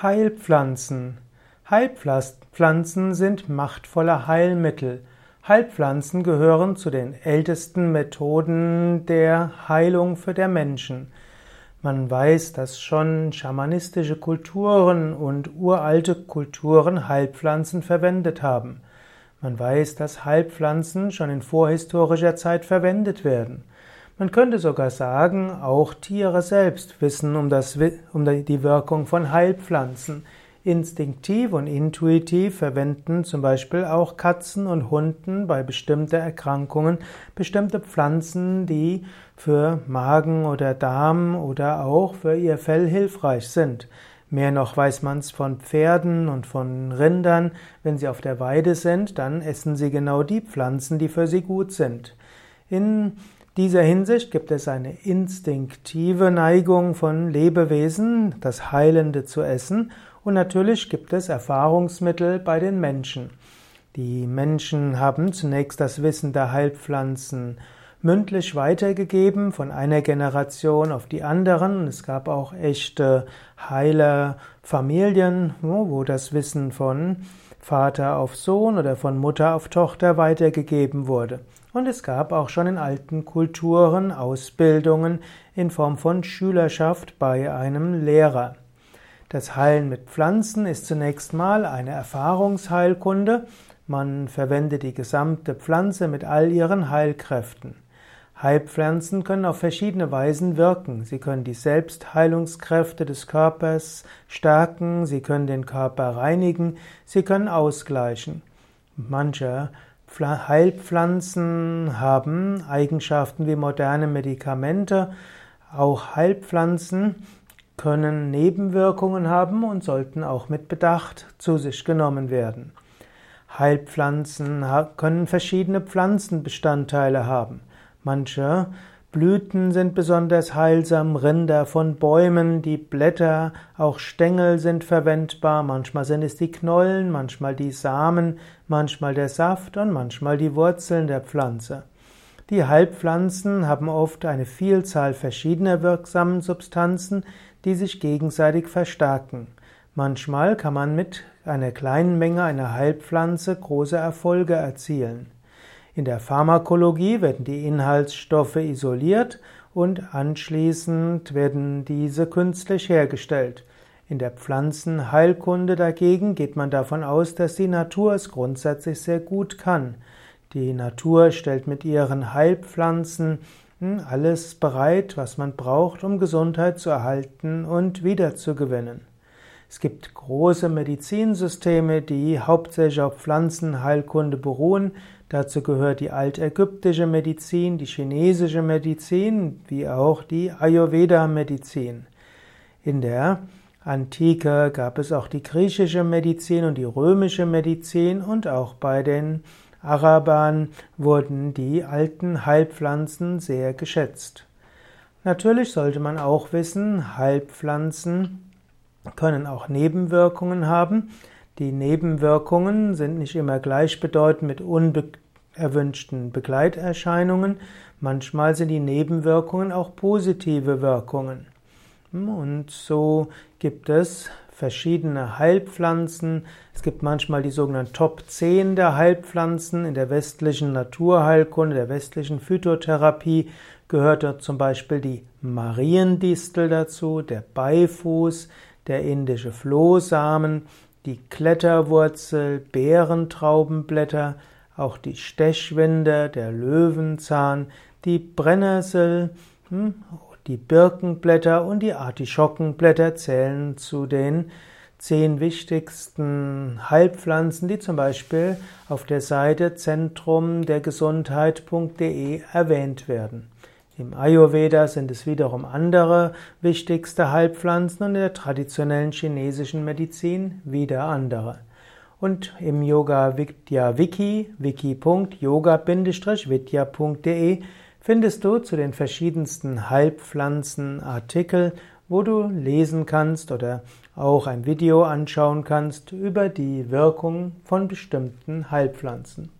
Heilpflanzen. Heilpflanzen sind machtvolle Heilmittel. Heilpflanzen gehören zu den ältesten Methoden der Heilung für der Menschen. Man weiß, dass schon schamanistische Kulturen und uralte Kulturen Heilpflanzen verwendet haben. Man weiß, dass Heilpflanzen schon in vorhistorischer Zeit verwendet werden. Man könnte sogar sagen, auch Tiere selbst wissen um, das, um die Wirkung von Heilpflanzen. Instinktiv und intuitiv verwenden zum Beispiel auch Katzen und Hunden bei bestimmten Erkrankungen bestimmte Pflanzen, die für Magen oder Darm oder auch für ihr Fell hilfreich sind. Mehr noch weiß man es von Pferden und von Rindern. Wenn sie auf der Weide sind, dann essen sie genau die Pflanzen, die für sie gut sind. In dieser Hinsicht gibt es eine instinktive Neigung von Lebewesen, das Heilende zu essen, und natürlich gibt es Erfahrungsmittel bei den Menschen. Die Menschen haben zunächst das Wissen der Heilpflanzen mündlich weitergegeben von einer Generation auf die anderen. Es gab auch echte Heilerfamilien, wo das Wissen von Vater auf Sohn oder von Mutter auf Tochter weitergegeben wurde. Und es gab auch schon in alten Kulturen Ausbildungen in Form von Schülerschaft bei einem Lehrer. Das Heilen mit Pflanzen ist zunächst mal eine Erfahrungsheilkunde. Man verwendet die gesamte Pflanze mit all ihren Heilkräften. Heilpflanzen können auf verschiedene Weisen wirken. Sie können die Selbstheilungskräfte des Körpers stärken, sie können den Körper reinigen, sie können ausgleichen. Manche Heilpflanzen haben Eigenschaften wie moderne Medikamente. Auch Heilpflanzen können Nebenwirkungen haben und sollten auch mit Bedacht zu sich genommen werden. Heilpflanzen können verschiedene Pflanzenbestandteile haben. Manche Blüten sind besonders heilsam, Rinder von Bäumen, die Blätter, auch Stängel sind verwendbar, manchmal sind es die Knollen, manchmal die Samen, manchmal der Saft und manchmal die Wurzeln der Pflanze. Die Heilpflanzen haben oft eine Vielzahl verschiedener wirksamen Substanzen, die sich gegenseitig verstärken. Manchmal kann man mit einer kleinen Menge einer Heilpflanze große Erfolge erzielen. In der Pharmakologie werden die Inhaltsstoffe isoliert und anschließend werden diese künstlich hergestellt. In der Pflanzenheilkunde dagegen geht man davon aus, dass die Natur es grundsätzlich sehr gut kann. Die Natur stellt mit ihren Heilpflanzen alles bereit, was man braucht, um Gesundheit zu erhalten und wiederzugewinnen. Es gibt große Medizinsysteme, die hauptsächlich auf Pflanzenheilkunde beruhen. Dazu gehört die altägyptische Medizin, die chinesische Medizin, wie auch die Ayurveda-Medizin. In der Antike gab es auch die griechische Medizin und die römische Medizin und auch bei den Arabern wurden die alten Heilpflanzen sehr geschätzt. Natürlich sollte man auch wissen, Heilpflanzen können auch Nebenwirkungen haben. Die Nebenwirkungen sind nicht immer gleichbedeutend mit unerwünschten Begleiterscheinungen. Manchmal sind die Nebenwirkungen auch positive Wirkungen. Und so gibt es verschiedene Heilpflanzen. Es gibt manchmal die sogenannten Top 10 der Heilpflanzen. In der westlichen Naturheilkunde, der westlichen Phytotherapie gehört dort zum Beispiel die Mariendistel dazu, der Beifuß, der indische Flohsamen, die Kletterwurzel, Beerentraubenblätter, auch die Stechwinde, der Löwenzahn, die Brennnessel, hm, die Birkenblätter und die Artischockenblätter zählen zu den zehn wichtigsten Heilpflanzen, die zum Beispiel auf der Seite Zentrum der Gesundheit.de erwähnt werden. Im Ayurveda sind es wiederum andere wichtigste Heilpflanzen und in der traditionellen chinesischen Medizin wieder andere. Und im Yoga Vidya Wiki, wiki.yoga-vidya.de findest du zu den verschiedensten Heilpflanzen Artikel, wo du lesen kannst oder auch ein Video anschauen kannst über die Wirkung von bestimmten Heilpflanzen.